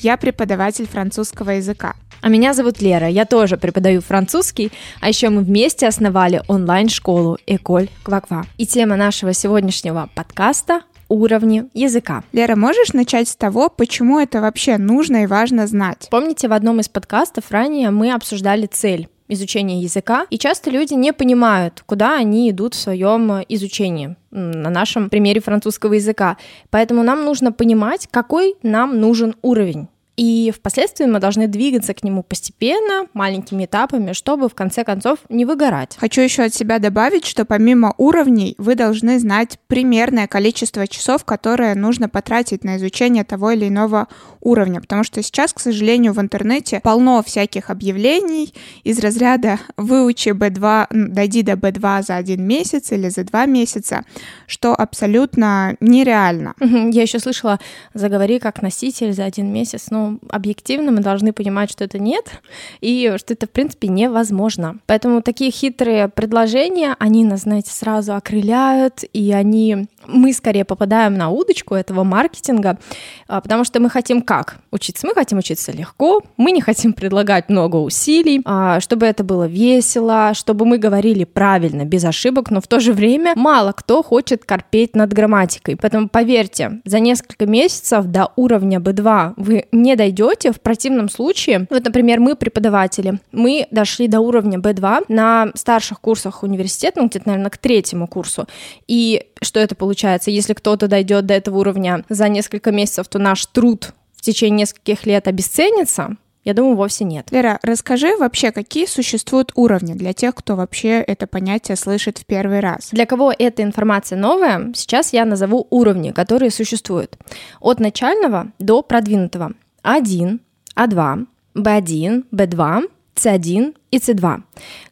я преподаватель французского языка. А меня зовут Лера, я тоже преподаю французский, а еще мы вместе основали онлайн-школу Эколь Кваква. И тема нашего сегодняшнего подкаста уровни языка. Лера, можешь начать с того, почему это вообще нужно и важно знать? Помните, в одном из подкастов ранее мы обсуждали цель изучения языка, и часто люди не понимают, куда они идут в своем изучении на нашем примере французского языка. Поэтому нам нужно понимать, какой нам нужен уровень и впоследствии мы должны двигаться к нему постепенно, маленькими этапами, чтобы в конце концов не выгорать. Хочу еще от себя добавить, что помимо уровней вы должны знать примерное количество часов, которое нужно потратить на изучение того или иного уровня, потому что сейчас, к сожалению, в интернете полно всяких объявлений из разряда «выучи B2, дойди до B2 за один месяц или за два месяца», что абсолютно нереально. Я еще слышала «заговори как носитель за один месяц», ну, объективно мы должны понимать, что это нет, и что это, в принципе, невозможно. Поэтому такие хитрые предложения, они нас, знаете, сразу окрыляют, и они мы скорее попадаем на удочку этого маркетинга, а, потому что мы хотим как? Учиться. Мы хотим учиться легко, мы не хотим предлагать много усилий, а, чтобы это было весело, чтобы мы говорили правильно, без ошибок, но в то же время мало кто хочет корпеть над грамматикой. Поэтому поверьте, за несколько месяцев до уровня B2 вы не дойдете. В противном случае, вот, например, мы преподаватели, мы дошли до уровня B2 на старших курсах университета, ну, где-то, наверное, к третьему курсу. И что это получается? Если кто-то дойдет до этого уровня за несколько месяцев, то наш труд в течение нескольких лет обесценится, я думаю, вовсе нет. Лера, расскажи вообще, какие существуют уровни для тех, кто вообще это понятие слышит в первый раз? Для кого эта информация новая, сейчас я назову уровни, которые существуют. От начального до продвинутого. А1, А2, Б1, Б2, С1 и C2,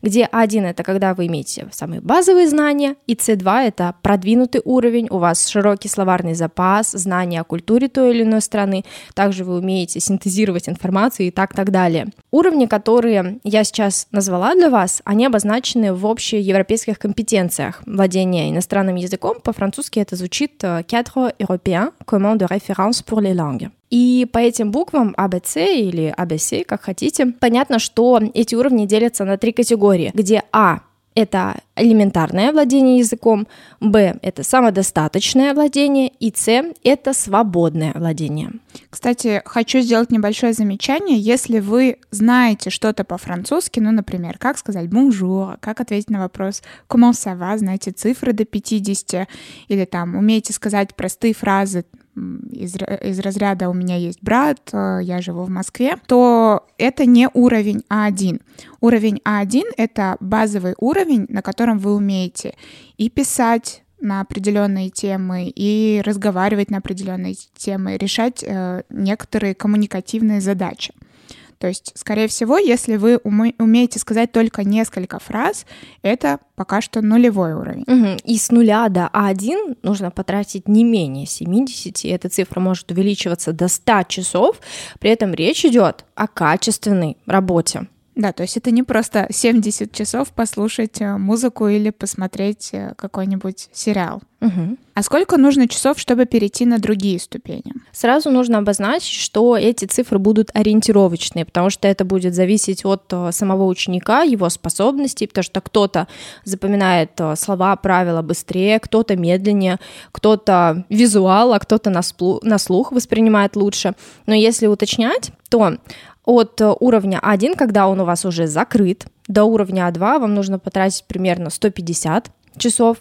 где A1 это когда вы имеете самые базовые знания, и C2 это продвинутый уровень, у вас широкий словарный запас, знания о культуре той или иной страны, также вы умеете синтезировать информацию и так так далее. Уровни, которые я сейчас назвала для вас, они обозначены в общеевропейских компетенциях. Владение иностранным языком, по-французски это звучит «Cadre européen commun de référence pour les langues». И по этим буквам ABC или ABC, как хотите, понятно, что эти уровни делятся на три категории, где А это элементарное владение языком, Б – это самодостаточное владение, и С – это свободное владение. Кстати, хочу сделать небольшое замечание. Если вы знаете что-то по-французски, ну, например, как сказать «bonjour», как ответить на вопрос «comment ça va», знаете цифры до 50, или там умеете сказать простые фразы из, из разряда «у меня есть брат, э, я живу в Москве», то это не уровень А1. Уровень А1 — это базовый уровень, на котором вы умеете и писать, на определенные темы и разговаривать на определенные темы, решать э, некоторые коммуникативные задачи. То есть, скорее всего, если вы умеете сказать только несколько фраз, это пока что нулевой уровень. Угу. И с нуля до А1 нужно потратить не менее 70, и эта цифра может увеличиваться до 100 часов. При этом речь идет о качественной работе. Да, то есть это не просто 70 часов послушать э, музыку или посмотреть э, какой-нибудь сериал. Угу. А сколько нужно часов, чтобы перейти на другие ступени? Сразу нужно обозначить, что эти цифры будут ориентировочные, потому что это будет зависеть от э, самого ученика, его способностей, потому что кто-то запоминает слова, правила быстрее, кто-то медленнее, кто-то визуал, а кто-то на, на слух воспринимает лучше. Но если уточнять, то от э, уровня А1, когда он у вас уже закрыт, до уровня А2 вам нужно потратить примерно 150 часов.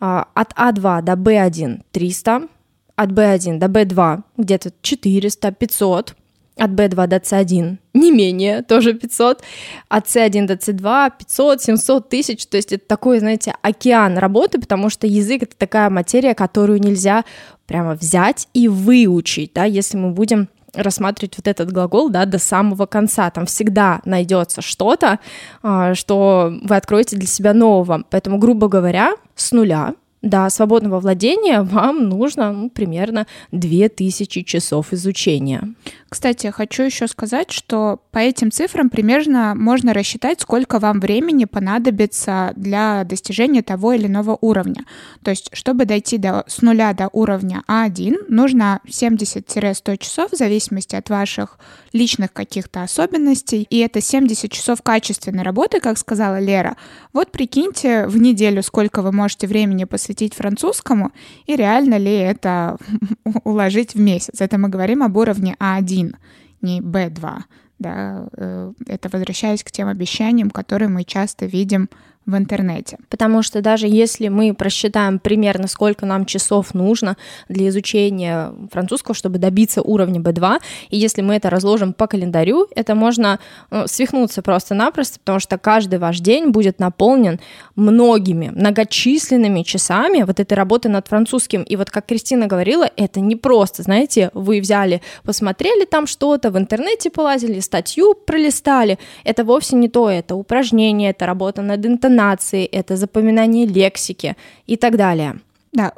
А, от А2 до Б1 300, от Б1 до Б2 где-то 400, 500, от B2 до C1 не менее, тоже 500, от C1 до C2 500, 700 тысяч, то есть это такой, знаете, океан работы, потому что язык — это такая материя, которую нельзя прямо взять и выучить, да, если мы будем рассматривать вот этот глагол, да, до самого конца. Там всегда найдется что-то, а, что вы откроете для себя нового. Поэтому, грубо говоря, с нуля до свободного владения вам нужно ну, примерно 2000 часов изучения. Кстати, хочу еще сказать, что по этим цифрам примерно можно рассчитать, сколько вам времени понадобится для достижения того или иного уровня. То есть, чтобы дойти до, с нуля до уровня А1, нужно 70-100 часов в зависимости от ваших личных каких-то особенностей. И это 70 часов качественной работы, как сказала Лера. Вот прикиньте в неделю, сколько вы можете времени посвятить французскому, и реально ли это уложить в месяц. Это мы говорим об уровне А1 не B2. Да, э, это возвращаясь к тем обещаниям, которые мы часто видим в интернете. Потому что даже если мы просчитаем примерно, сколько нам часов нужно для изучения французского, чтобы добиться уровня B2, и если мы это разложим по календарю, это можно ну, свихнуться просто-напросто, потому что каждый ваш день будет наполнен многими, многочисленными часами вот этой работы над французским. И вот как Кристина говорила, это не просто, знаете, вы взяли, посмотрели там что-то, в интернете полазили, статью пролистали. Это вовсе не то, это упражнение, это работа над интонацией, интонации, это запоминание лексики и так далее. Да,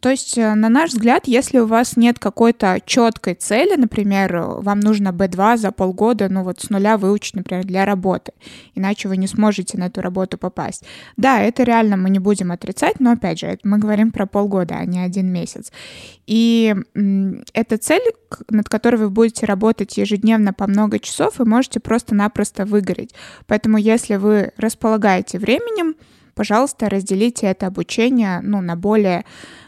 то есть, э, на наш взгляд, если у вас нет какой-то четкой цели, например, вам нужно B2 за полгода, ну вот с нуля выучить, например, для работы, иначе вы не сможете на эту работу попасть. Да, это реально мы не будем отрицать, но опять же, мы говорим про полгода, а не один месяц. И эта цель, над которой вы будете работать ежедневно по много часов, вы можете просто-напросто выгореть. Поэтому если вы располагаете временем, пожалуйста, разделите это обучение ну, на более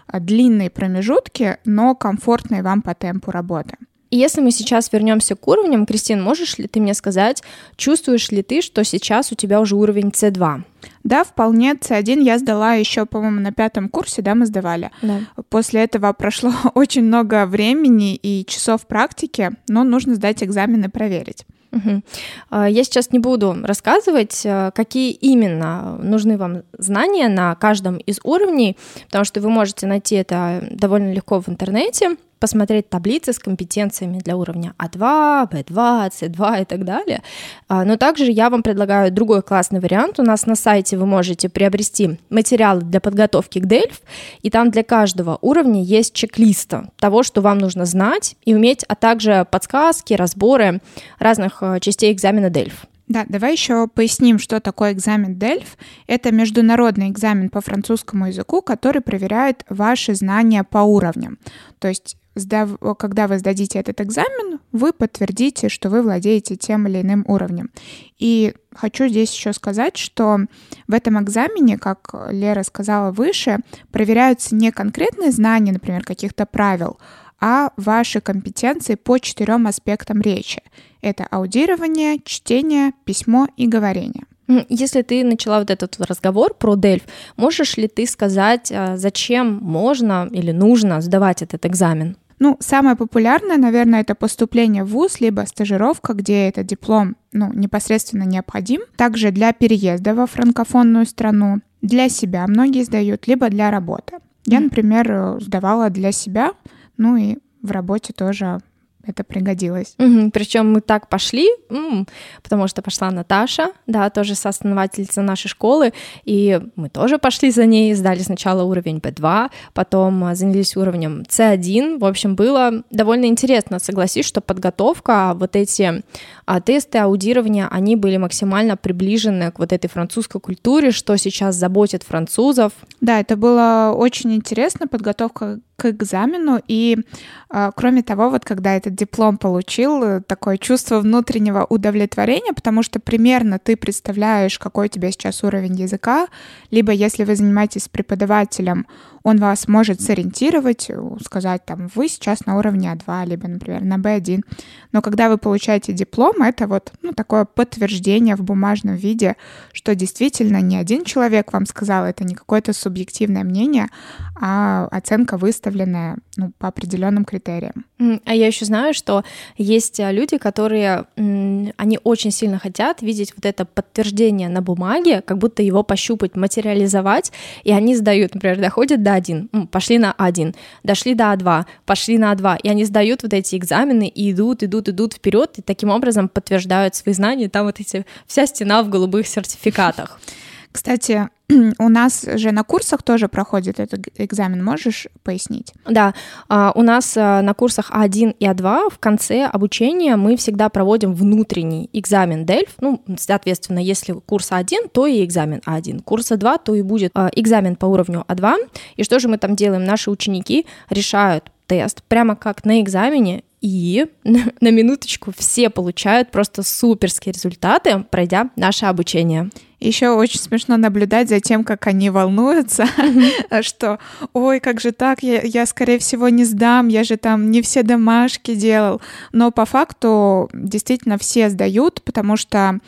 а, длинные промежутки, но комфортные вам по темпу работы. И если мы сейчас вернемся к уровням, Кристин, можешь ли ты мне сказать, чувствуешь ли ты, что сейчас у тебя уже уровень C2? Да, вполне. C1 я сдала еще, по-моему, на пятом курсе, да, мы сдавали. Да. После этого прошло очень много времени и часов практики, но нужно сдать экзамен и проверить. Угу. Я сейчас не буду рассказывать, э, какие именно нужны вам знания на каждом из уровней, потому что вы можете найти это довольно легко в интернете посмотреть таблицы с компетенциями для уровня А2, Б2, С2 и так далее. А, но также я вам предлагаю другой классный вариант. У нас на сайте вы можете приобрести материалы для подготовки к DELF, и там для каждого уровня есть чек-листа того, что вам нужно знать и уметь, а также подсказки, разборы разных э, частей экзамена DELF. Да, давай еще поясним, что такое экзамен DELF. Это международный экзамен по французскому языку, который проверяет ваши знания по уровням. То есть сдав, когда вы сдадите этот экзамен, вы подтвердите, что вы владеете тем или иным уровнем. И хочу здесь еще сказать, что в этом экзамене, как Лера сказала выше, проверяются не конкретные знания, например, каких-то правил, а ваши компетенции по четырем аспектам речи. Это аудирование, чтение, письмо и говорение. Если ты начала вот этот разговор про Дельф, можешь ли ты сказать, а, зачем можно или нужно сдавать этот экзамен? Ну, самое популярное, наверное, это поступление в ВУЗ, либо стажировка, где этот диплом ну, непосредственно необходим. Также для переезда во франкофонную страну, для себя многие сдают, либо для работы. Я, например, сдавала для себя, ну и в работе тоже это пригодилось. Угу, причем мы так пошли, потому что пошла Наташа, да, тоже соосновательница нашей школы, и мы тоже пошли за ней, сдали сначала уровень B2, потом а, занялись уровнем C1. В общем, было довольно интересно. Согласись, что подготовка, вот эти а, тесты аудирования, они были максимально приближены к вот этой французской культуре, что сейчас заботит французов. Да, это было очень интересно, подготовка к экзамену. И э, кроме того, вот когда этот диплом получил, э, такое чувство внутреннего удовлетворения, потому что примерно ты представляешь, какой у тебя сейчас уровень языка, либо если вы занимаетесь с преподавателем, он вас может сориентировать, э, сказать, там, вы сейчас на уровне А2, либо, например, на Б1. Но когда вы получаете диплом, это вот ну, такое подтверждение в бумажном виде, что действительно не один человек вам сказал, это не какое-то субъективное мнение, а оценка выставлена выставленное ну, по определенным критериям. А я еще знаю, что есть а, люди, которые, они очень сильно хотят видеть вот это подтверждение на бумаге, как будто его пощупать, материализовать, и они сдают, например, доходят до 1, пошли на 1, дошли до А2, пошли на А2, и они сдают вот эти экзамены и идут, идут, идут вперед, и таким образом подтверждают свои знания, там вот эти, вся стена в голубых сертификатах. Кстати, у нас же на курсах тоже проходит этот экзамен, можешь пояснить? Да, а, у нас а, на курсах А1 и А2 в конце обучения мы всегда проводим внутренний экзамен DELF, ну, соответственно, если курс А1, то и экзамен А1, курс А2, то и будет а, экзамен по уровню А2, и что же мы там делаем? Наши ученики решают тест прямо как на экзамене, и на минуточку все получают просто суперские результаты, пройдя наше обучение. Еще очень смешно наблюдать за тем, как они волнуются, что, ой, как же так, я, я, скорее всего, не сдам, я же там не все домашки делал. Но по факту действительно все сдают, потому что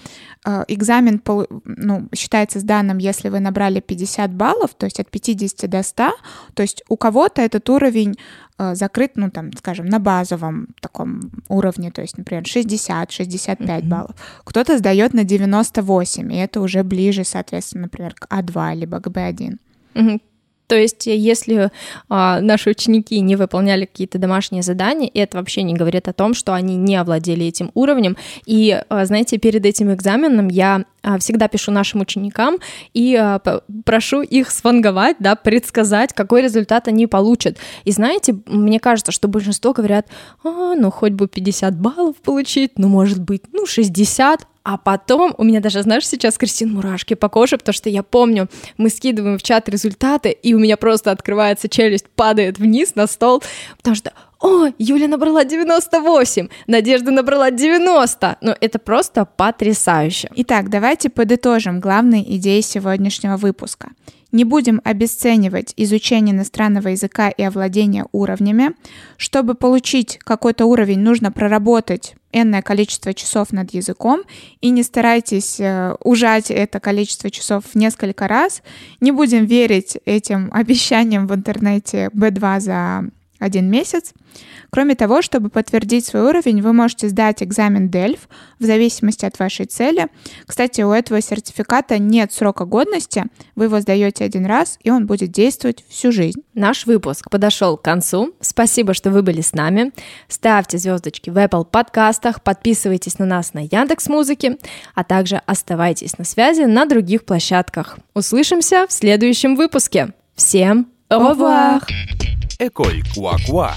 э, экзамен ну, считается сданным, если вы набрали 50 баллов, то есть от 50 до 100, то есть у кого-то этот уровень Э, закрыт, ну, там, скажем, на базовом таком уровне, то есть, например, 60-65 mm-hmm. баллов. Кто-то сдает на 98, и это уже ближе, соответственно, например, к А2 либо к Б1. Mm-hmm. То есть, если а, наши ученики не выполняли какие-то домашние задания, это вообще не говорит о том, что они не овладели этим уровнем. И, а, знаете, перед этим экзаменом я всегда пишу нашим ученикам и а, прошу их сванговать, да, предсказать, какой результат они получат. И знаете, мне кажется, что большинство говорят, а, ну хоть бы 50 баллов получить, ну может быть, ну 60, а потом у меня даже, знаешь, сейчас, Кристин, мурашки по коже, потому что я помню, мы скидываем в чат результаты, и у меня просто открывается челюсть, падает вниз на стол, потому что о, Юля набрала 98, Надежда набрала 90. Ну, это просто потрясающе. Итак, давайте подытожим главные идеи сегодняшнего выпуска. Не будем обесценивать изучение иностранного языка и овладение уровнями. Чтобы получить какой-то уровень, нужно проработать энное количество часов над языком, и не старайтесь э, ужать это количество часов в несколько раз. Не будем верить этим обещаниям в интернете B2 за один месяц. Кроме того, чтобы подтвердить свой уровень, вы можете сдать экзамен DELF в зависимости от вашей цели. Кстати, у этого сертификата нет срока годности, вы его сдаете один раз, и он будет действовать всю жизнь. Наш выпуск подошел к концу. Спасибо, что вы были с нами. Ставьте звездочки в Apple подкастах, подписывайтесь на нас на Яндекс Музыке, а также оставайтесь на связи на других площадках. Услышимся в следующем выпуске. Всем au revoir! Ekol kuakua